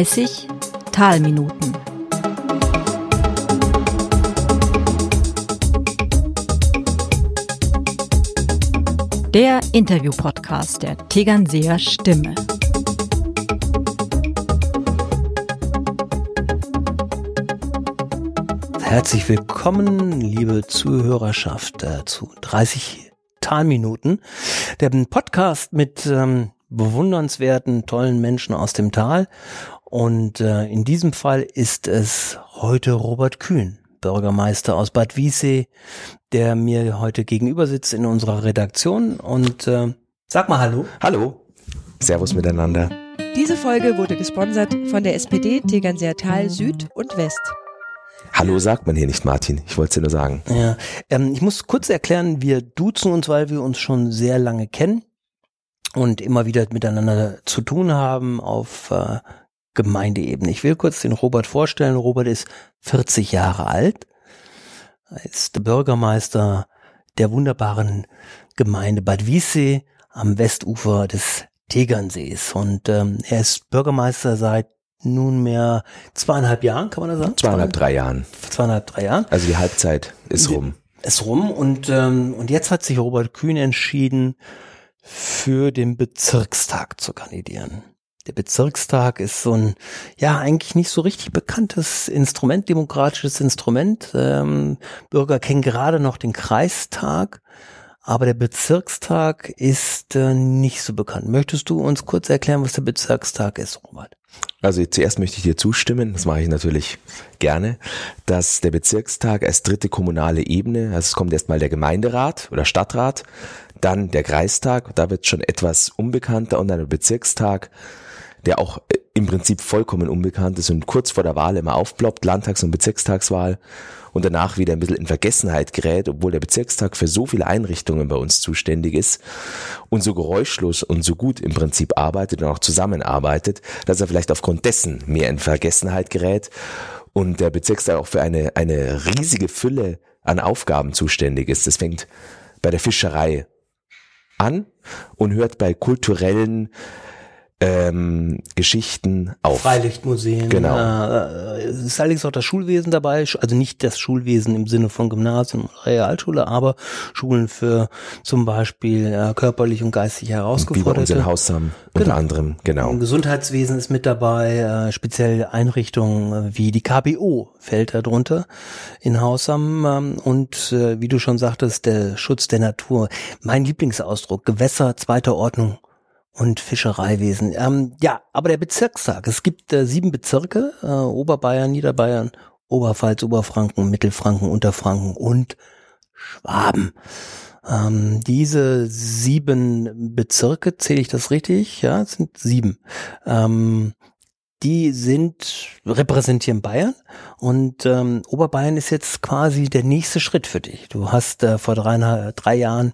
30 Talminuten. Der Interview-Podcast der Tegernseer Stimme. Herzlich willkommen, liebe Zuhörerschaft, äh, zu 30 Talminuten, der Podcast mit ähm, bewundernswerten, tollen Menschen aus dem Tal. Und äh, in diesem Fall ist es heute Robert Kühn, Bürgermeister aus Bad Wiessee, der mir heute gegenüber sitzt in unserer Redaktion. Und äh, sag mal Hallo. Hallo. Servus miteinander. Diese Folge wurde gesponsert von der SPD Tegernseer Tal Süd und West. Hallo sagt man hier nicht, Martin. Ich wollte es dir nur sagen. Ja, ähm, ich muss kurz erklären, wir duzen uns, weil wir uns schon sehr lange kennen und immer wieder miteinander zu tun haben auf äh, Gemeindeebene. Ich will kurz den Robert vorstellen. Robert ist 40 Jahre alt, er ist der Bürgermeister der wunderbaren Gemeinde Bad Wiessee am Westufer des Tegernsees und ähm, er ist Bürgermeister seit nunmehr zweieinhalb Jahren, kann man das sagen? Zweieinhalb, drei Jahren. Zweieinhalb, drei Jahren. Also die Halbzeit ist rum. Ist rum und, ähm, und jetzt hat sich Robert Kühn entschieden, für den Bezirkstag zu kandidieren. Der Bezirkstag ist so ein, ja, eigentlich nicht so richtig bekanntes Instrument, demokratisches Instrument. Ähm, Bürger kennen gerade noch den Kreistag, aber der Bezirkstag ist äh, nicht so bekannt. Möchtest du uns kurz erklären, was der Bezirkstag ist, Robert? Also zuerst möchte ich dir zustimmen, das mache ich natürlich gerne, dass der Bezirkstag als dritte kommunale Ebene, also es kommt erstmal der Gemeinderat oder Stadtrat, dann der Kreistag, da wird schon etwas unbekannter und dann der Bezirkstag, der auch äh, im Prinzip vollkommen unbekannt ist und kurz vor der Wahl immer aufploppt, Landtags- und Bezirkstagswahl und danach wieder ein bisschen in Vergessenheit gerät, obwohl der Bezirkstag für so viele Einrichtungen bei uns zuständig ist und so geräuschlos und so gut im Prinzip arbeitet und auch zusammenarbeitet, dass er vielleicht aufgrund dessen mehr in Vergessenheit gerät und der Bezirkstag auch für eine, eine riesige Fülle an Aufgaben zuständig ist. Das fängt bei der Fischerei an und hört bei kulturellen ähm, Geschichten auf. Freilichtmuseen. Genau. Äh, es ist allerdings auch das Schulwesen dabei, also nicht das Schulwesen im Sinne von Gymnasium und Realschule, aber Schulen für zum Beispiel äh, körperlich und geistig herausgeforderte. Wie bei uns in Hausham unter Genau. anderem, genau. Im Gesundheitswesen ist mit dabei, äh, speziell Einrichtungen äh, wie die KBO fällt da drunter in Hausham ähm, und äh, wie du schon sagtest, der Schutz der Natur. Mein Lieblingsausdruck, Gewässer zweiter Ordnung und Fischereiwesen. Ähm, ja, aber der Bezirkstag, es gibt äh, sieben Bezirke, äh, Oberbayern, Niederbayern, Oberpfalz, Oberfranken, Mittelfranken, Unterfranken und Schwaben. Ähm, diese sieben Bezirke, zähle ich das richtig? Ja, es sind sieben. Ähm, die sind, repräsentieren Bayern und ähm, Oberbayern ist jetzt quasi der nächste Schritt für dich. Du hast äh, vor drei, drei Jahren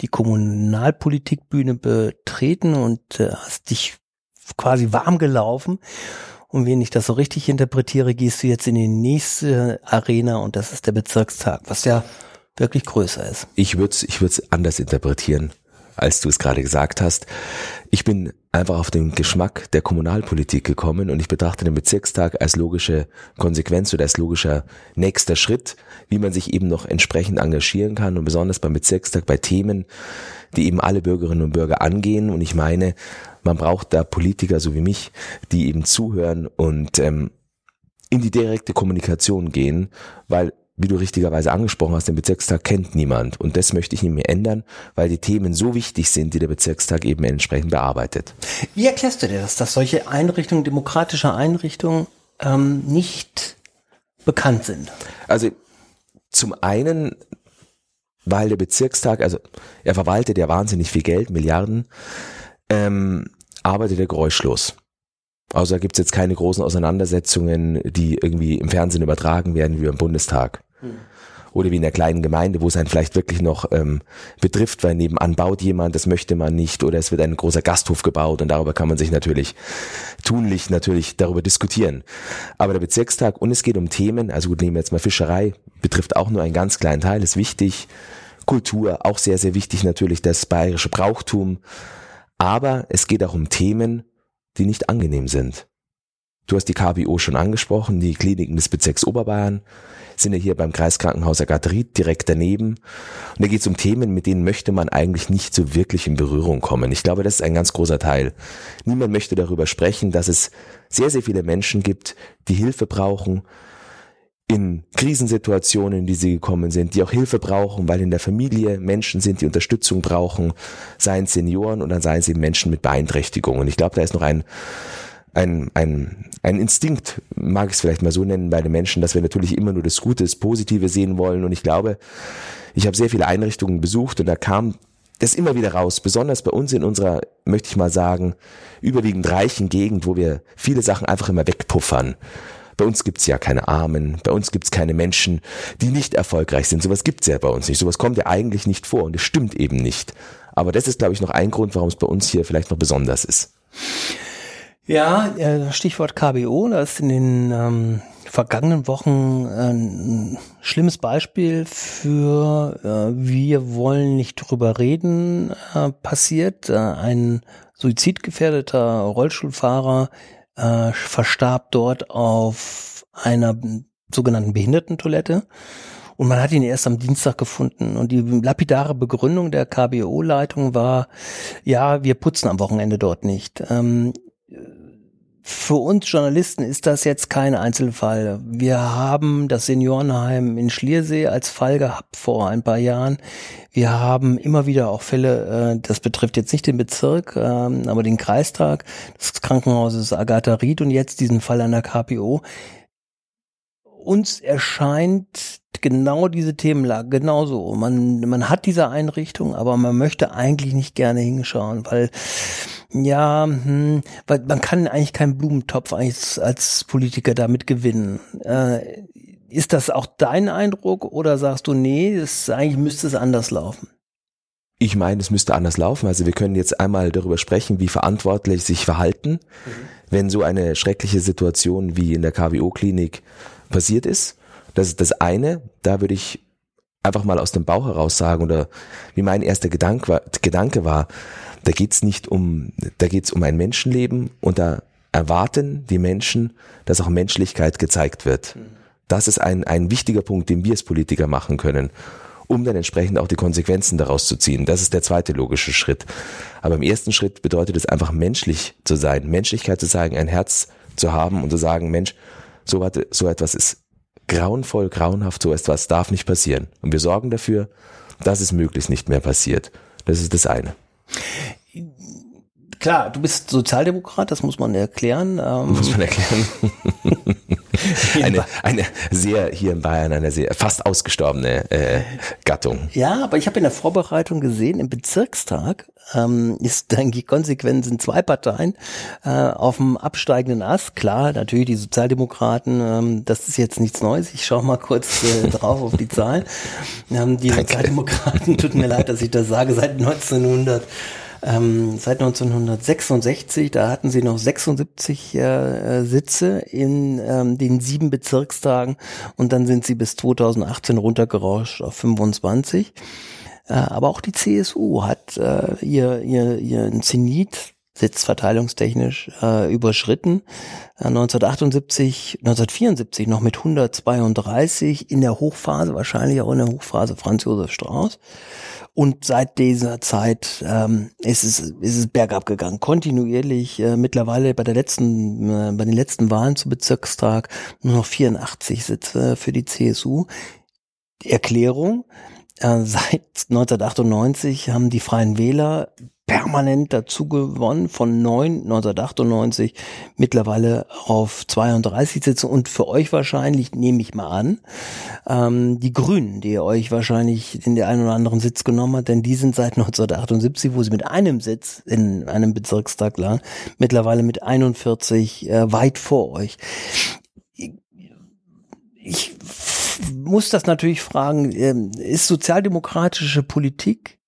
die Kommunalpolitikbühne betreten und äh, hast dich quasi warm gelaufen. Und wenn ich das so richtig interpretiere, gehst du jetzt in die nächste Arena und das ist der Bezirkstag, was ja wirklich größer ist. Ich würde es ich würd's anders interpretieren, als du es gerade gesagt hast. Ich bin einfach auf den Geschmack der Kommunalpolitik gekommen und ich betrachte den Bezirkstag als logische Konsequenz oder als logischer nächster Schritt, wie man sich eben noch entsprechend engagieren kann und besonders beim Bezirkstag bei Themen, die eben alle Bürgerinnen und Bürger angehen. Und ich meine, man braucht da Politiker so wie mich, die eben zuhören und ähm, in die direkte Kommunikation gehen, weil wie du richtigerweise angesprochen hast, den Bezirkstag kennt niemand. Und das möchte ich nicht mehr ändern, weil die Themen so wichtig sind, die der Bezirkstag eben entsprechend bearbeitet. Wie erklärst du dir das, dass solche Einrichtungen, demokratische Einrichtungen, ähm, nicht bekannt sind? Also zum einen, weil der Bezirkstag, also er verwaltet ja wahnsinnig viel Geld, Milliarden, ähm, arbeitet er geräuschlos. Also da gibt's jetzt keine großen Auseinandersetzungen, die irgendwie im Fernsehen übertragen werden wie beim Bundestag. Oder wie in der kleinen Gemeinde, wo es einen vielleicht wirklich noch ähm, betrifft, weil nebenan baut jemand, das möchte man nicht, oder es wird ein großer Gasthof gebaut und darüber kann man sich natürlich tunlich natürlich darüber diskutieren. Aber der Bezirkstag, und es geht um Themen, also gut, nehmen wir jetzt mal Fischerei, betrifft auch nur einen ganz kleinen Teil, ist wichtig. Kultur, auch sehr, sehr wichtig natürlich, das bayerische Brauchtum. Aber es geht auch um Themen, die nicht angenehm sind. Du hast die KBO schon angesprochen, die Kliniken des Bezirks Oberbayern sind ja hier beim Kreiskrankenhaus Agataried direkt daneben. Und da geht es um Themen, mit denen möchte man eigentlich nicht so wirklich in Berührung kommen. Ich glaube, das ist ein ganz großer Teil. Niemand möchte darüber sprechen, dass es sehr, sehr viele Menschen gibt, die Hilfe brauchen, in Krisensituationen, in die sie gekommen sind, die auch Hilfe brauchen, weil in der Familie Menschen sind, die Unterstützung brauchen, seien Senioren und dann seien sie Menschen mit Beeinträchtigungen. Und ich glaube, da ist noch ein ein, ein, ein Instinkt, mag ich es vielleicht mal so nennen, bei den Menschen, dass wir natürlich immer nur das Gute, das Positive sehen wollen. Und ich glaube, ich habe sehr viele Einrichtungen besucht und da kam das immer wieder raus, besonders bei uns in unserer, möchte ich mal sagen, überwiegend reichen Gegend, wo wir viele Sachen einfach immer wegpuffern. Bei uns gibt's ja keine Armen, bei uns gibt's keine Menschen, die nicht erfolgreich sind. Sowas gibt's ja bei uns nicht. Sowas kommt ja eigentlich nicht vor und es stimmt eben nicht. Aber das ist, glaube ich, noch ein Grund, warum es bei uns hier vielleicht noch besonders ist. Ja, Stichwort KBO, da ist in den ähm, vergangenen Wochen ein schlimmes Beispiel für äh, wir wollen nicht drüber reden äh, passiert. Äh, ein suizidgefährdeter Rollstuhlfahrer äh, verstarb dort auf einer sogenannten Behindertentoilette. Und man hat ihn erst am Dienstag gefunden. Und die lapidare Begründung der KBO-Leitung war, ja, wir putzen am Wochenende dort nicht. Ähm, für uns Journalisten ist das jetzt kein Einzelfall. Wir haben das Seniorenheim in Schliersee als Fall gehabt vor ein paar Jahren. Wir haben immer wieder auch Fälle, äh, das betrifft jetzt nicht den Bezirk, ähm, aber den Kreistag des Krankenhauses Agatha Ried und jetzt diesen Fall an der KPO. Uns erscheint genau diese Themenlage genauso. Man, man hat diese Einrichtung, aber man möchte eigentlich nicht gerne hinschauen, weil ja, hm, weil man kann eigentlich keinen Blumentopf als, als Politiker damit gewinnen. Äh, ist das auch dein Eindruck oder sagst du, nee, das, eigentlich müsste es anders laufen? Ich meine, es müsste anders laufen. Also wir können jetzt einmal darüber sprechen, wie verantwortlich sich verhalten, mhm. wenn so eine schreckliche Situation wie in der KWO-Klinik passiert ist. Das ist das eine. Da würde ich einfach mal aus dem Bauch heraus sagen oder wie mein erster Gedanke, Gedanke war, da geht's nicht um, da geht's um ein Menschenleben und da erwarten die Menschen, dass auch Menschlichkeit gezeigt wird. Das ist ein, ein wichtiger Punkt, den wir als Politiker machen können, um dann entsprechend auch die Konsequenzen daraus zu ziehen. Das ist der zweite logische Schritt. Aber im ersten Schritt bedeutet es einfach menschlich zu sein, Menschlichkeit zu zeigen, ein Herz zu haben und zu sagen, Mensch, so, so etwas ist grauenvoll, grauenhaft, so etwas darf nicht passieren. Und wir sorgen dafür, dass es möglichst nicht mehr passiert. Das ist das eine. Klar, du bist Sozialdemokrat, das muss man erklären. Ähm muss man erklären. eine, eine sehr, hier in Bayern, eine sehr fast ausgestorbene äh, Gattung. Ja, aber ich habe in der Vorbereitung gesehen, im Bezirkstag ähm, ist dann die Konsequenz in zwei Parteien äh, auf dem absteigenden Ast. Klar, natürlich die Sozialdemokraten, ähm, das ist jetzt nichts Neues. Ich schaue mal kurz äh, drauf auf die Zahlen. Ähm, die Danke. Sozialdemokraten, tut mir leid, dass ich das sage, seit 1900 ähm, seit 1966, da hatten sie noch 76 äh, Sitze in ähm, den sieben Bezirkstagen und dann sind sie bis 2018 runtergerauscht auf 25. Äh, aber auch die CSU hat äh, ihr, ihr, ihren Zenit sitzverteilungstechnisch äh, überschritten. Äh, 1978, 1974 noch mit 132 in der Hochphase, wahrscheinlich auch in der Hochphase Franz Josef Strauß. Und seit dieser Zeit ähm, ist, es, ist es bergab gegangen, kontinuierlich. Äh, mittlerweile bei der letzten, äh, bei den letzten Wahlen zu Bezirkstag nur noch 84 Sitze für die CSU. Erklärung: äh, Seit 1998 haben die Freien Wähler permanent dazu gewonnen von 9 1998 mittlerweile auf 32 Sitze und für euch wahrscheinlich nehme ich mal an ähm, die Grünen, die euch wahrscheinlich in der einen oder anderen Sitz genommen hat, denn die sind seit 1978, wo sie mit einem Sitz in einem Bezirkstag lagen, mittlerweile mit 41 äh, weit vor euch. Ich muss das natürlich fragen, äh, ist sozialdemokratische Politik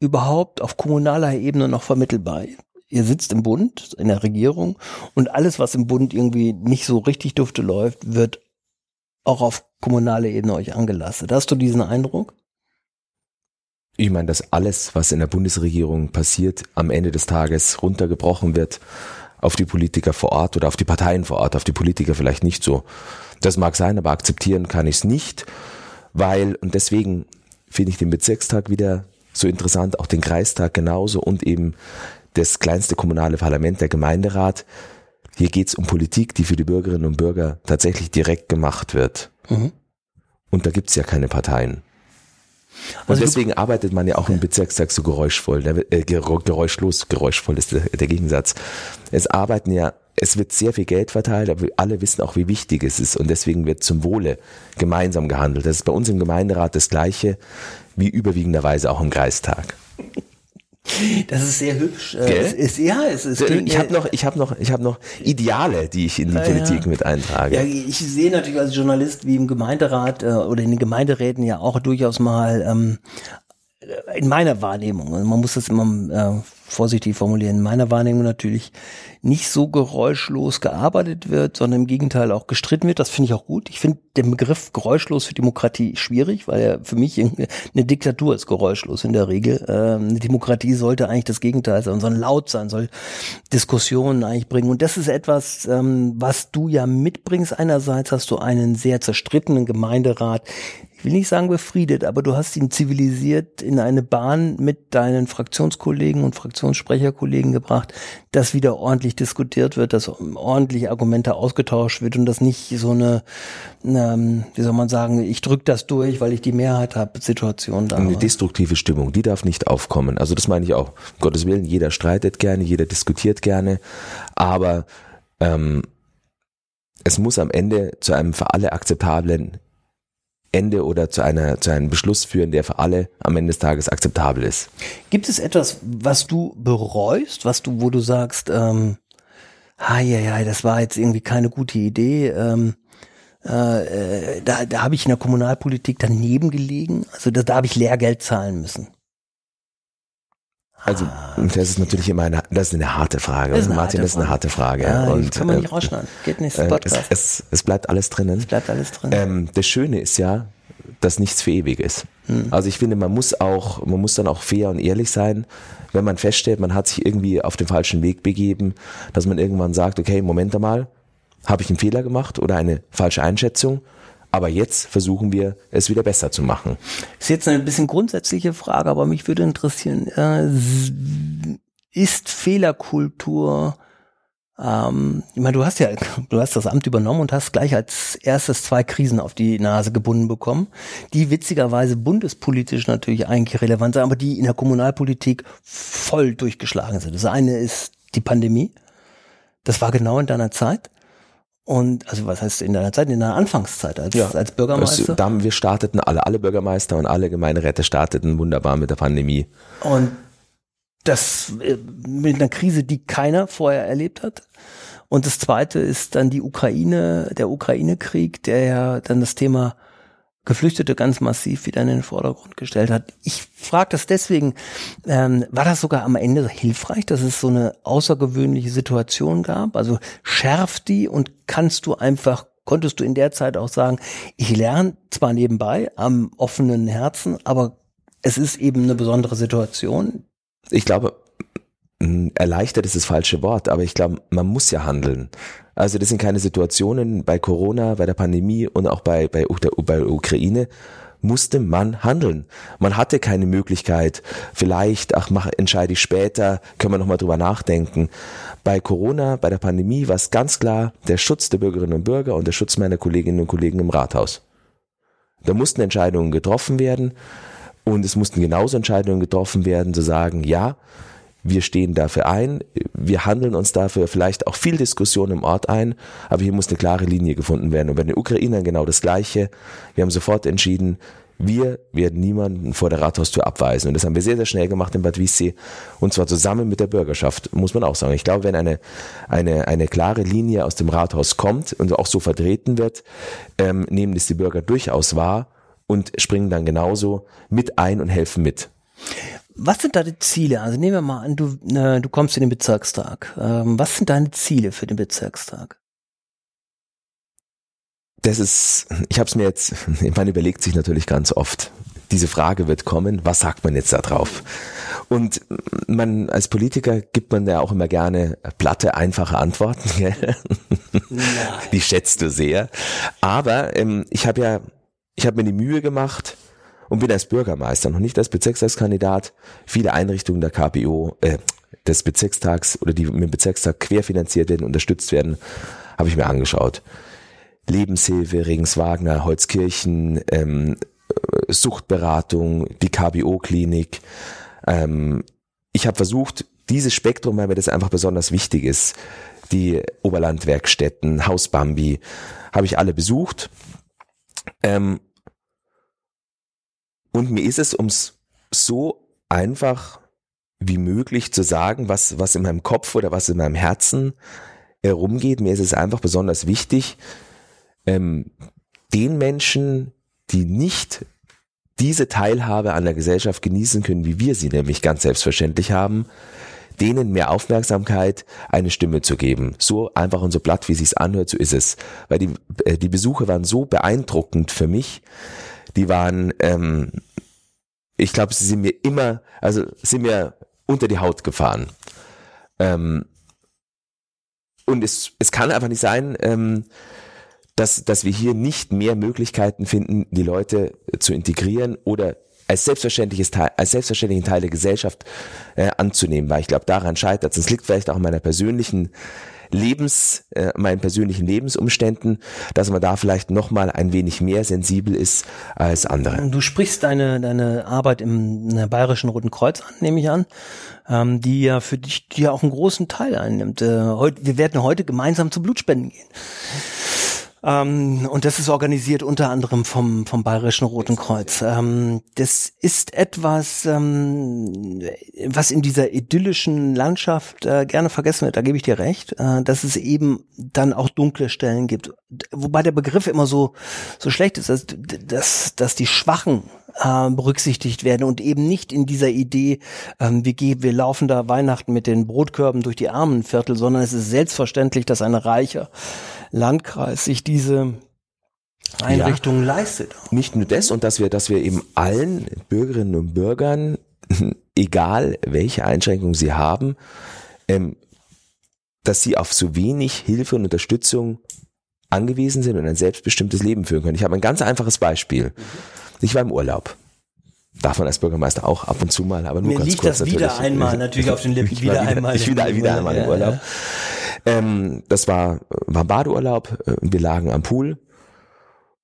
überhaupt auf kommunaler Ebene noch vermittelbar? Ihr sitzt im Bund, in der Regierung und alles, was im Bund irgendwie nicht so richtig dufte läuft, wird auch auf kommunaler Ebene euch angelastet. Hast du diesen Eindruck? Ich meine, dass alles, was in der Bundesregierung passiert, am Ende des Tages runtergebrochen wird auf die Politiker vor Ort oder auf die Parteien vor Ort, auf die Politiker vielleicht nicht so. Das mag sein, aber akzeptieren kann ich es nicht, weil, und deswegen finde ich den Bezirkstag wieder so interessant, auch den Kreistag genauso und eben das kleinste kommunale Parlament, der Gemeinderat. Hier geht es um Politik, die für die Bürgerinnen und Bürger tatsächlich direkt gemacht wird. Mhm. Und da gibt es ja keine Parteien. Und also deswegen arbeitet man ja auch im Bezirkstag so geräuschvoll, äh, geräuschlos, geräuschvoll ist der, der Gegensatz. Es arbeiten ja, es wird sehr viel Geld verteilt, aber alle wissen auch, wie wichtig es ist und deswegen wird zum Wohle gemeinsam gehandelt. Das ist bei uns im Gemeinderat das Gleiche wie überwiegenderweise auch im Kreistag. Das ist sehr hübsch. Äh, es ist, ja, es ist. Ich habe noch, ich habe noch, ich habe noch Ideale, die ich in die ja, Politik mit eintrage. Ja, ich sehe natürlich als Journalist wie im Gemeinderat äh, oder in den Gemeinderäten ja auch durchaus mal ähm, in meiner Wahrnehmung. Man muss das immer äh, vorsichtig formulieren, in meiner Wahrnehmung natürlich nicht so geräuschlos gearbeitet wird, sondern im Gegenteil auch gestritten wird. Das finde ich auch gut. Ich finde den Begriff geräuschlos für Demokratie schwierig, weil er für mich eine Diktatur ist geräuschlos in der Regel. Ähm, eine Demokratie sollte eigentlich das Gegenteil sein, soll laut sein, soll Diskussionen eigentlich bringen. Und das ist etwas, ähm, was du ja mitbringst. Einerseits hast du einen sehr zerstrittenen Gemeinderat, ich will nicht sagen befriedet, aber du hast ihn zivilisiert in eine Bahn mit deinen Fraktionskollegen und Fraktionssprecherkollegen gebracht, dass wieder ordentlich diskutiert wird, dass ordentlich Argumente ausgetauscht wird und dass nicht so eine, ähm, wie soll man sagen, ich drück das durch, weil ich die Mehrheit habe, Situation da. Eine destruktive Stimmung, die darf nicht aufkommen. Also das meine ich auch. Um Gottes Willen, jeder streitet gerne, jeder diskutiert gerne, aber ähm, es muss am Ende zu einem für alle akzeptablen Ende oder zu einer zu einem Beschluss führen, der für alle am Ende des Tages akzeptabel ist. Gibt es etwas, was du bereust, was du, wo du sagst, ähm, ah, ja, ja, das war jetzt irgendwie keine gute Idee. Ähm, äh, äh da da habe ich in der Kommunalpolitik daneben gelegen. Also da, da habe ich Lehrgeld zahlen müssen. Also das ist natürlich immer eine, das ist eine harte Frage. Das eine Martin, harte das ist eine harte Frage. Ja, und, kann man nicht äh, rausschneiden. Geht nicht. Äh, es, es, es, bleibt alles drinnen. Es bleibt alles drin. Ähm, das Schöne ist ja, dass nichts für ewig ist. Hm. Also ich finde, man muss auch, man muss dann auch fair und ehrlich sein, wenn man feststellt, man hat sich irgendwie auf den falschen Weg begeben, dass man irgendwann sagt, okay, Moment einmal, habe ich einen Fehler gemacht oder eine falsche Einschätzung? Aber jetzt versuchen wir, es wieder besser zu machen. Ist jetzt eine bisschen grundsätzliche Frage, aber mich würde interessieren, äh, ist Fehlerkultur, ähm, ich meine, du hast ja, du hast das Amt übernommen und hast gleich als erstes zwei Krisen auf die Nase gebunden bekommen, die witzigerweise bundespolitisch natürlich eigentlich relevant sind, aber die in der Kommunalpolitik voll durchgeschlagen sind. Das eine ist die Pandemie. Das war genau in deiner Zeit. Und also was heißt in deiner Zeit, in deiner Anfangszeit als, ja, als Bürgermeister? Das, wir starteten alle, alle Bürgermeister und alle Gemeinderäte starteten wunderbar mit der Pandemie. Und das äh, mit einer Krise, die keiner vorher erlebt hat. Und das zweite ist dann die Ukraine, der Ukraine-Krieg, der ja dann das Thema Geflüchtete ganz massiv wieder in den Vordergrund gestellt hat. Ich frage das deswegen, ähm, war das sogar am Ende hilfreich, dass es so eine außergewöhnliche Situation gab? Also schärft die und kannst du einfach, konntest du in der Zeit auch sagen, ich lerne zwar nebenbei am offenen Herzen, aber es ist eben eine besondere Situation. Ich glaube, erleichtert ist das falsche Wort, aber ich glaube, man muss ja handeln. Also das sind keine Situationen bei Corona, bei der Pandemie und auch bei, bei, der, bei Ukraine musste man handeln. Man hatte keine Möglichkeit, vielleicht, ach, mach, entscheide ich später, können wir nochmal drüber nachdenken. Bei Corona, bei der Pandemie war es ganz klar der Schutz der Bürgerinnen und Bürger und der Schutz meiner Kolleginnen und Kollegen im Rathaus. Da mussten Entscheidungen getroffen werden und es mussten genauso Entscheidungen getroffen werden, zu sagen, ja, wir stehen dafür ein, wir handeln uns dafür vielleicht auch viel Diskussion im Ort ein, aber hier muss eine klare Linie gefunden werden. Und bei den Ukrainern genau das Gleiche. Wir haben sofort entschieden, wir werden niemanden vor der Rathaustür abweisen. Und das haben wir sehr, sehr schnell gemacht in Bad Wiessee. Und zwar zusammen mit der Bürgerschaft, muss man auch sagen. Ich glaube, wenn eine, eine, eine klare Linie aus dem Rathaus kommt und auch so vertreten wird, ähm, nehmen das die Bürger durchaus wahr und springen dann genauso mit ein und helfen mit. Was sind deine Ziele? Also nehmen wir mal an, du, äh, du kommst in den Bezirkstag. Ähm, was sind deine Ziele für den Bezirkstag? Das ist, ich habe es mir jetzt, man überlegt sich natürlich ganz oft. Diese Frage wird kommen, was sagt man jetzt da drauf? Und man als Politiker gibt man ja auch immer gerne platte, einfache Antworten. Gell? Die schätzt du sehr. Aber ähm, ich habe ja, ich habe mir die Mühe gemacht und bin als Bürgermeister, noch nicht als Bezirkstagskandidat, viele Einrichtungen der KPO, äh, des Bezirkstags oder die mit dem Bezirkstag querfinanziert werden, unterstützt werden, habe ich mir angeschaut. Lebenshilfe, Regenswagner, Holzkirchen, ähm, Suchtberatung, die KBO-Klinik. Ähm, ich habe versucht, dieses Spektrum, weil mir das einfach besonders wichtig ist, die Oberlandwerkstätten, Haus Bambi, habe ich alle besucht. Ähm, und mir ist es ums so einfach wie möglich zu sagen, was, was in meinem Kopf oder was in meinem Herzen herumgeht. Mir ist es einfach besonders wichtig, ähm, den Menschen, die nicht diese Teilhabe an der Gesellschaft genießen können, wie wir sie nämlich ganz selbstverständlich haben, denen mehr Aufmerksamkeit, eine Stimme zu geben. So einfach und so platt, wie sich's anhört, so ist es. Weil die, äh, die Besuche waren so beeindruckend für mich. Die waren, ähm, ich glaube, sie sind mir immer, also sind mir unter die Haut gefahren. Ähm, und es, es kann einfach nicht sein, ähm, dass, dass wir hier nicht mehr Möglichkeiten finden, die Leute zu integrieren oder als selbstverständliches Teil, als selbstverständlichen Teil der Gesellschaft äh, anzunehmen, weil ich glaube, daran scheitert es. Liegt vielleicht auch in meiner persönlichen Lebens, äh, meinen persönlichen Lebensumständen, dass man da vielleicht noch mal ein wenig mehr sensibel ist als andere. Du sprichst deine deine Arbeit im, im Bayerischen Roten Kreuz an, nehme ich an, ähm, die ja für dich die ja auch einen großen Teil einnimmt. Äh, heute, wir werden heute gemeinsam zu Blutspenden gehen. Ähm, und das ist organisiert unter anderem vom, vom Bayerischen Roten Kreuz. Ähm, das ist etwas, ähm, was in dieser idyllischen Landschaft äh, gerne vergessen wird, da gebe ich dir recht, äh, dass es eben dann auch dunkle Stellen gibt. Wobei der Begriff immer so, so schlecht ist, dass, dass, dass die Schwachen äh, berücksichtigt werden und eben nicht in dieser Idee, ähm, wir gehen, wir laufen da Weihnachten mit den Brotkörben durch die Armenviertel, sondern es ist selbstverständlich, dass ein reicher Landkreis sich diese Einrichtungen ja, leistet. Nicht nur das und dass wir, dass wir eben allen Bürgerinnen und Bürgern, egal welche Einschränkungen sie haben, ähm, dass sie auf so wenig Hilfe und Unterstützung angewiesen sind und ein selbstbestimmtes Leben führen können. Ich habe ein ganz einfaches Beispiel. Ich war im Urlaub. Darf man als Bürgermeister auch ab und zu mal, aber nur Mir ganz liegt kurz das wieder natürlich. einmal natürlich auf den Lippen. Ich wieder, einmal. Ich wieder, wieder einmal im Urlaub. Ja, ähm, das war, war Badeurlaub, äh, wir lagen am Pool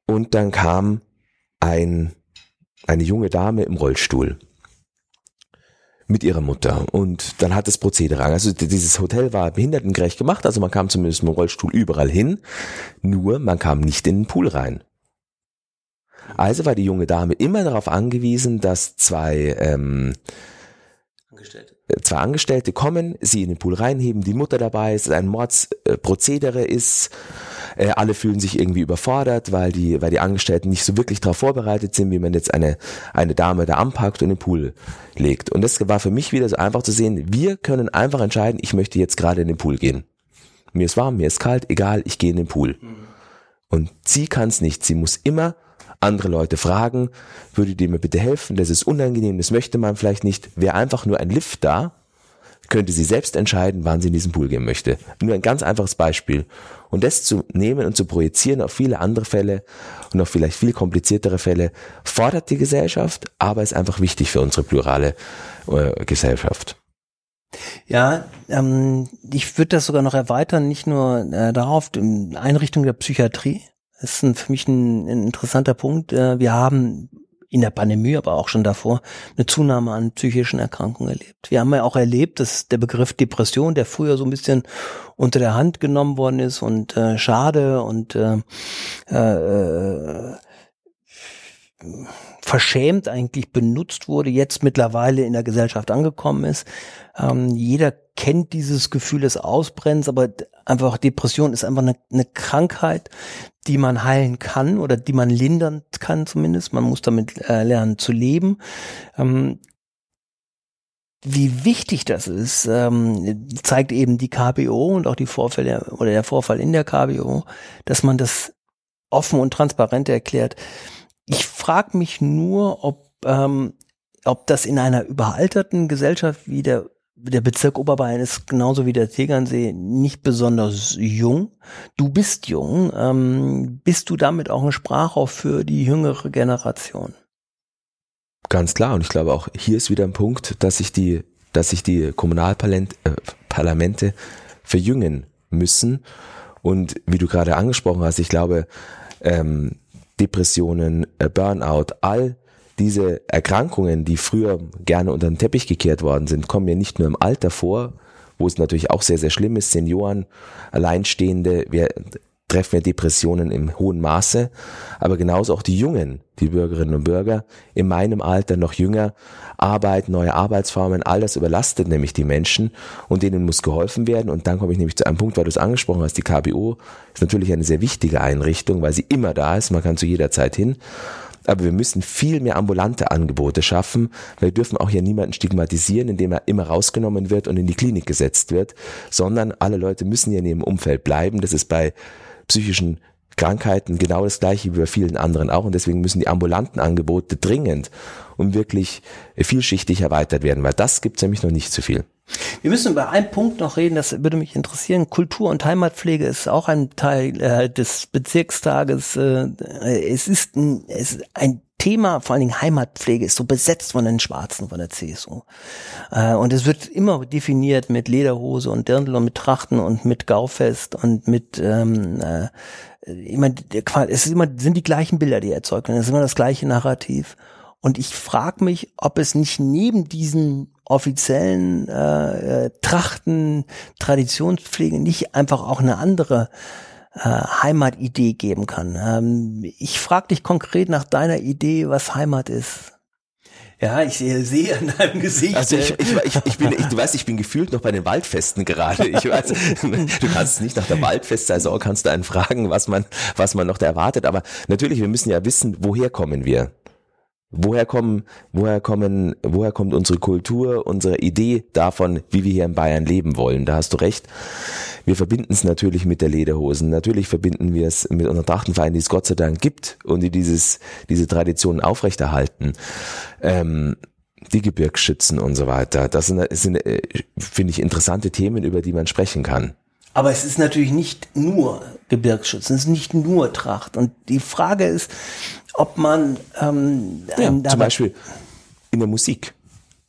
und dann kam ein, eine junge Dame im Rollstuhl mit ihrer Mutter und dann hat das Prozedere. Also dieses Hotel war behindertengerecht gemacht, also man kam zumindest mit dem Rollstuhl überall hin, nur man kam nicht in den Pool rein. Also war die junge Dame immer darauf angewiesen, dass zwei ähm, Angestellte zwei Angestellte kommen, sie in den Pool reinheben, die Mutter dabei ist, ein Mordsprozedere ist, äh, alle fühlen sich irgendwie überfordert, weil die, weil die Angestellten nicht so wirklich darauf vorbereitet sind, wie man jetzt eine, eine Dame da anpackt und in den Pool legt. Und das war für mich wieder so einfach zu sehen, wir können einfach entscheiden, ich möchte jetzt gerade in den Pool gehen. Mir ist warm, mir ist kalt, egal, ich gehe in den Pool. Mhm. Und sie kann es nicht, sie muss immer andere Leute fragen, würdet ihr mir bitte helfen, das ist unangenehm, das möchte man vielleicht nicht. Wäre einfach nur ein Lift da, könnte sie selbst entscheiden, wann sie in diesen Pool gehen möchte. Nur ein ganz einfaches Beispiel. Und das zu nehmen und zu projizieren auf viele andere Fälle und auf vielleicht viel kompliziertere Fälle, fordert die Gesellschaft, aber ist einfach wichtig für unsere plurale äh, Gesellschaft. Ja, ähm, ich würde das sogar noch erweitern, nicht nur äh, darauf, in Einrichtung der Psychiatrie, das ist ein, für mich ein, ein interessanter Punkt. Äh, wir haben in der Pandemie, aber auch schon davor, eine Zunahme an psychischen Erkrankungen erlebt. Wir haben ja auch erlebt, dass der Begriff Depression, der früher so ein bisschen unter der Hand genommen worden ist und äh, schade und äh, äh, verschämt eigentlich benutzt wurde, jetzt mittlerweile in der Gesellschaft angekommen ist. Ähm, jeder kennt dieses Gefühl des Ausbrennens, aber einfach Depression ist einfach eine, eine Krankheit, die man heilen kann oder die man lindern kann zumindest. Man muss damit äh, lernen zu leben. Ähm, wie wichtig das ist, ähm, zeigt eben die KBO und auch die Vorfälle oder der Vorfall in der KBO, dass man das offen und transparent erklärt. Ich frage mich nur, ob ähm, ob das in einer überalterten Gesellschaft wie der der Bezirk Oberbayern ist genauso wie der Tegernsee nicht besonders jung. Du bist jung. Ähm, bist du damit auch ein Sprachrohr für die jüngere Generation? Ganz klar. Und ich glaube auch hier ist wieder ein Punkt, dass sich die, dass sich die Kommunalparlamente äh, verjüngen müssen. Und wie du gerade angesprochen hast, ich glaube, ähm, Depressionen, äh, Burnout, all diese Erkrankungen, die früher gerne unter den Teppich gekehrt worden sind, kommen ja nicht nur im Alter vor, wo es natürlich auch sehr, sehr schlimm ist. Senioren, Alleinstehende, wir treffen ja Depressionen im hohen Maße, aber genauso auch die Jungen, die Bürgerinnen und Bürger, in meinem Alter noch jünger, Arbeit, neue Arbeitsformen, all das überlastet nämlich die Menschen und denen muss geholfen werden. Und dann komme ich nämlich zu einem Punkt, weil du es angesprochen hast, die KBO ist natürlich eine sehr wichtige Einrichtung, weil sie immer da ist, man kann zu jeder Zeit hin. Aber wir müssen viel mehr ambulante Angebote schaffen. Wir dürfen auch hier niemanden stigmatisieren, indem er immer rausgenommen wird und in die Klinik gesetzt wird, sondern alle Leute müssen ja in ihrem Umfeld bleiben. Das ist bei psychischen Krankheiten genau das gleiche wie bei vielen anderen auch und deswegen müssen die ambulanten Angebote dringend und wirklich vielschichtig erweitert werden, weil das gibt es nämlich noch nicht zu viel. Wir müssen über einen Punkt noch reden, das würde mich interessieren. Kultur- und Heimatpflege ist auch ein Teil äh, des Bezirkstages. Äh, es, ist ein, es ist ein Thema, vor allen Dingen Heimatpflege, ist so besetzt von den Schwarzen von der CSU. Äh, und es wird immer definiert mit Lederhose und Dirndl und mit Trachten und mit Gaufest und mit ähm, äh, immer, es ist immer, sind die gleichen Bilder, die erzeugt werden. Es ist immer das gleiche Narrativ. Und ich frage mich, ob es nicht neben diesen offiziellen äh, äh, Trachten, Traditionspflege nicht einfach auch eine andere äh, Heimatidee geben kann. Ähm, ich frage dich konkret nach deiner Idee, was Heimat ist. Ja, ich sehe, sehe an deinem Gesicht. Also ich, ich, ich, ich bin, ich, du weißt, ich bin gefühlt noch bei den Waldfesten gerade. Ich weiß, du kannst nicht nach der Waldfestsaison kannst du einen fragen, was man, was man noch da erwartet. Aber natürlich, wir müssen ja wissen, woher kommen wir. Woher kommen, woher kommen, woher kommt unsere Kultur, unsere Idee davon, wie wir hier in Bayern leben wollen? Da hast du recht. Wir verbinden es natürlich mit der Lederhosen. Natürlich verbinden wir es mit unserem Trachtenverein, die es Gott sei Dank gibt und die dieses, diese Tradition aufrechterhalten. Ähm, die Gebirgsschützen und so weiter. Das sind, sind äh, finde ich, interessante Themen, über die man sprechen kann. Aber es ist natürlich nicht nur Gebirgsschützen, es ist nicht nur Tracht. Und die Frage ist, ob man ähm, ja, zum Beispiel in der Musik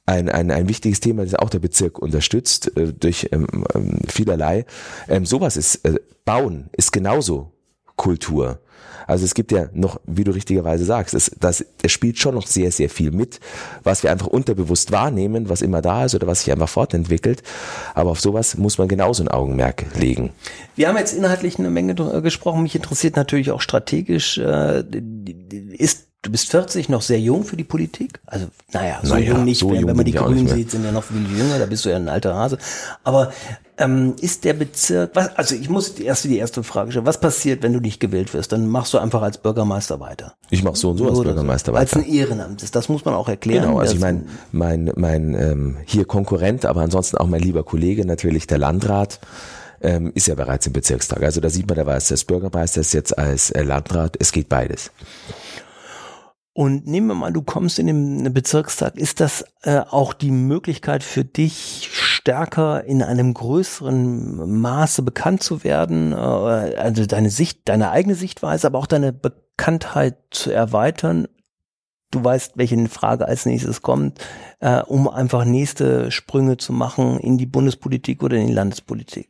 ein, ein, ein wichtiges Thema, das auch der Bezirk unterstützt äh, durch ähm, ähm, vielerlei. Ähm, sowas ist äh, Bauen ist genauso Kultur. Also es gibt ja noch, wie du richtigerweise sagst, es, das, es spielt schon noch sehr, sehr viel mit, was wir einfach unterbewusst wahrnehmen, was immer da ist oder was sich einfach fortentwickelt. Aber auf sowas muss man genauso ein Augenmerk legen. Wir haben jetzt inhaltlich eine Menge gesprochen. Mich interessiert natürlich auch strategisch, äh, ist Du bist 40, noch sehr jung für die Politik. Also, naja, so naja, jung nicht. So wenn, jung wenn man die Grünen sieht, sind ja noch viel jünger, da bist du ja ein alter Hase. Aber ähm, ist der Bezirk, was, also ich muss die erste, die erste Frage stellen, was passiert, wenn du nicht gewählt wirst? Dann machst du einfach als Bürgermeister weiter. Ich mache so und so als Bürgermeister weiter. Als ein Ehrenamt ist, das muss man auch erklären. Genau, also ich meine, mein, mein ähm, hier Konkurrent, aber ansonsten auch mein lieber Kollege, natürlich der Landrat, ähm, ist ja bereits im Bezirkstag. Also da sieht man, da war es als Bürgermeister, ist jetzt als äh, Landrat, es geht beides. Und nehmen wir mal, du kommst in den Bezirkstag. Ist das äh, auch die Möglichkeit für dich, stärker in einem größeren Maße bekannt zu werden? Äh, also deine Sicht, deine eigene Sichtweise, aber auch deine Bekanntheit zu erweitern? Du weißt, welche Frage als nächstes kommt, äh, um einfach nächste Sprünge zu machen in die Bundespolitik oder in die Landespolitik.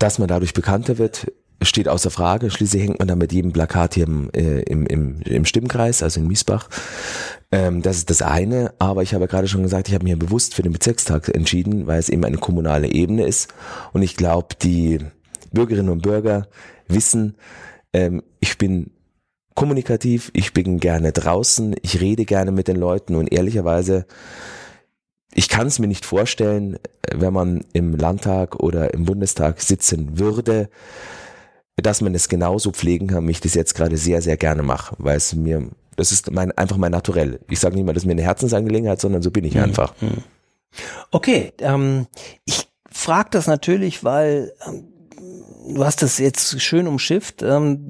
Dass man dadurch bekannter wird, steht außer Frage. Schließlich hängt man da mit jedem Plakat hier im, äh, im, im, im Stimmkreis, also in Miesbach. Ähm, das ist das eine. Aber ich habe gerade schon gesagt, ich habe mich bewusst für den Bezirkstag entschieden, weil es eben eine kommunale Ebene ist. Und ich glaube, die Bürgerinnen und Bürger wissen, ähm, ich bin kommunikativ, ich bin gerne draußen, ich rede gerne mit den Leuten und ehrlicherweise ich kann es mir nicht vorstellen, wenn man im Landtag oder im Bundestag sitzen würde, dass man es genauso pflegen kann, wie ich das jetzt gerade sehr, sehr gerne mache, weil es mir, das ist mein, einfach mein Naturell. Ich sage nicht mal, das ist mir eine Herzensangelegenheit, sondern so bin ich mhm. einfach. Okay, ähm, ich frage das natürlich, weil ähm, du hast das jetzt schön umschifft. Ähm,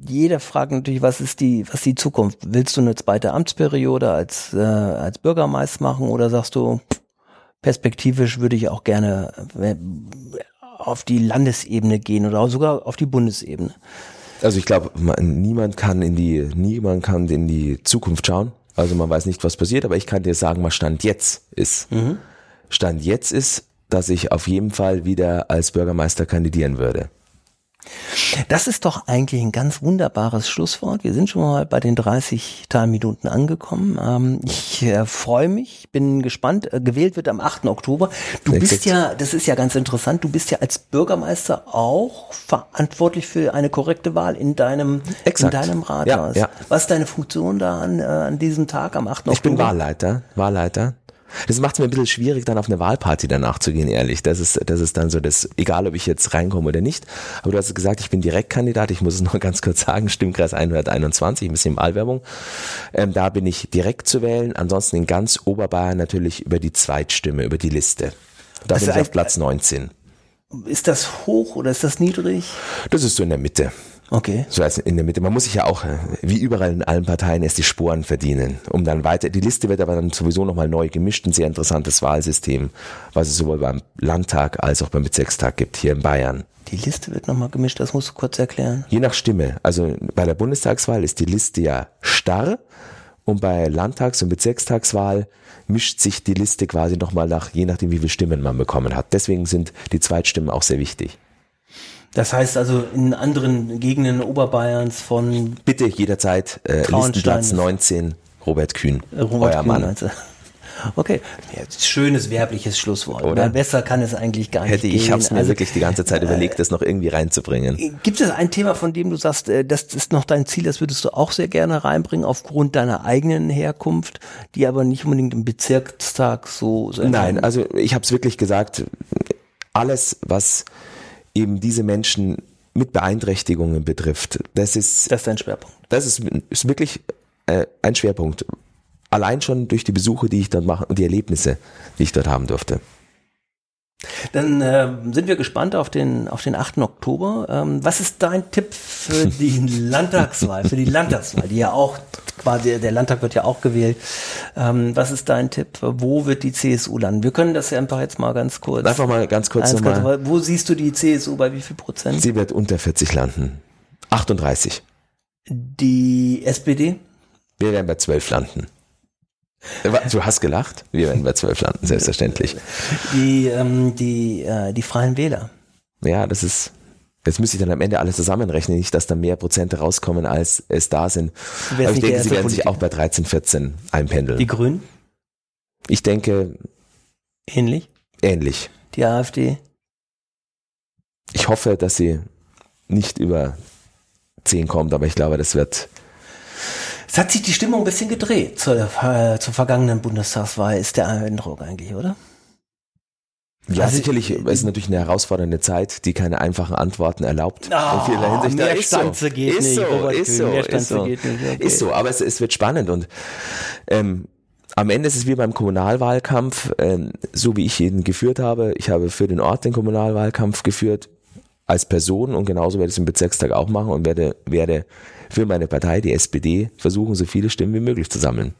jeder fragt natürlich, was ist die, was ist die Zukunft? Willst du eine zweite Amtsperiode als, äh, als Bürgermeister machen oder sagst du, perspektivisch würde ich auch gerne äh, auf die Landesebene gehen oder sogar auf die Bundesebene? Also ich glaube, niemand kann in die, niemand kann in die Zukunft schauen. Also man weiß nicht, was passiert, aber ich kann dir sagen, was Stand jetzt ist. Mhm. Stand jetzt ist, dass ich auf jeden Fall wieder als Bürgermeister kandidieren würde. Das ist doch eigentlich ein ganz wunderbares Schlusswort. Wir sind schon mal bei den 30 Teilminuten angekommen. Ähm, ich äh, freue mich, bin gespannt. Äh, gewählt wird am 8. Oktober. Du Exakt. bist ja, das ist ja ganz interessant, du bist ja als Bürgermeister auch verantwortlich für eine korrekte Wahl in deinem, in deinem Rathaus. Ja, ja. Was ist deine Funktion da an, äh, an diesem Tag am 8. Oktober? Ich bin Wahlleiter, Wahlleiter. Das macht es mir ein bisschen schwierig, dann auf eine Wahlparty danach zu gehen, ehrlich. Das ist, das ist dann so das, egal ob ich jetzt reinkomme oder nicht. Aber du hast gesagt, ich bin Direktkandidat. Ich muss es noch ganz kurz sagen. Stimmkreis 121, ein bisschen Wahlwerbung. Ähm, da bin ich direkt zu wählen. Ansonsten in ganz Oberbayern natürlich über die Zweitstimme, über die Liste. Da das bin ich auf Platz 19. Ist das hoch oder ist das niedrig? Das ist so in der Mitte. Okay. So als in der Mitte. Man muss sich ja auch, äh, wie überall in allen Parteien, erst die Sporen verdienen, um dann weiter. Die Liste wird aber dann sowieso nochmal neu gemischt. Ein sehr interessantes Wahlsystem, was es sowohl beim Landtag als auch beim Bezirkstag gibt, hier in Bayern. Die Liste wird nochmal gemischt, das musst du kurz erklären. Je nach Stimme. Also bei der Bundestagswahl ist die Liste ja starr und bei Landtags- und Bezirkstagswahl mischt sich die Liste quasi nochmal nach, je nachdem wie viele Stimmen man bekommen hat. Deswegen sind die Zweitstimmen auch sehr wichtig. Das heißt also in anderen Gegenden Oberbayerns von bitte jederzeit äh, Listenplatz 19 Robert Kühn, Robert euer Kühn, Mann. Also. Okay, ja, schönes werbliches Schlusswort. Oder? besser kann es eigentlich gar Hätte nicht ich, gehen. Ich habe es mir also, wirklich die ganze Zeit überlegt, das noch irgendwie reinzubringen. Gibt es ein Thema, von dem du sagst, äh, das ist noch dein Ziel, das würdest du auch sehr gerne reinbringen, aufgrund deiner eigenen Herkunft, die aber nicht unbedingt im Bezirkstag so... so Nein, also ich habe es wirklich gesagt, alles, was eben diese Menschen mit Beeinträchtigungen betrifft. Das ist, das ist ein Schwerpunkt. Das ist, ist wirklich äh, ein Schwerpunkt. Allein schon durch die Besuche, die ich dort mache und die Erlebnisse, die ich dort haben durfte. Dann äh, sind wir gespannt auf den, auf den 8. Oktober. Ähm, was ist dein Tipp für die Landtagswahl, für die Landtagswahl, die ja auch quasi, der Landtag wird ja auch gewählt. Ähm, was ist dein Tipp? Wo wird die CSU landen? Wir können das ja einfach jetzt mal ganz kurz. Einfach mal ganz kurz nochmal. Wo siehst du die CSU bei wie viel Prozent? Sie wird unter 40 landen. 38. Die SPD? Wir werden bei 12 landen. Du hast gelacht? Wir werden bei zwölf landen, selbstverständlich. Die, ähm, die, äh, die Freien Wähler. Ja, das ist, Jetzt müsste ich dann am Ende alles zusammenrechnen, nicht, dass da mehr Prozente rauskommen, als es da sind. Aber ich denke, sie werden sich auch bei 13, 14 einpendeln. Die Grünen? Ich denke. Ähnlich? Ähnlich. Die AfD? Ich hoffe, dass sie nicht über 10 kommt, aber ich glaube, das wird es hat sich die Stimmung ein bisschen gedreht zur, äh, zur vergangenen Bundestagswahl, ist der Eindruck eigentlich, oder? Ja, also sicherlich ich, ist natürlich eine herausfordernde Zeit, die keine einfachen Antworten erlaubt. Oh, in vieler Hinsicht. Mehr ist Stanze so. geht ist nicht, so, ist so, mehr ist so. geht nicht. Okay. Ist so, aber es, es wird spannend und ähm, am Ende ist es wie beim Kommunalwahlkampf, ähm, so wie ich ihn geführt habe. Ich habe für den Ort den Kommunalwahlkampf geführt als Person und genauso werde ich es im Bezirkstag auch machen und werde, werde für meine Partei, die SPD, versuchen, so viele Stimmen wie möglich zu sammeln.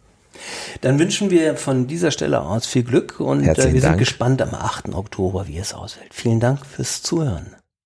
Dann wünschen wir von dieser Stelle aus viel Glück und äh, wir sind Dank. gespannt am 8. Oktober, wie es ausfällt. Vielen Dank fürs Zuhören.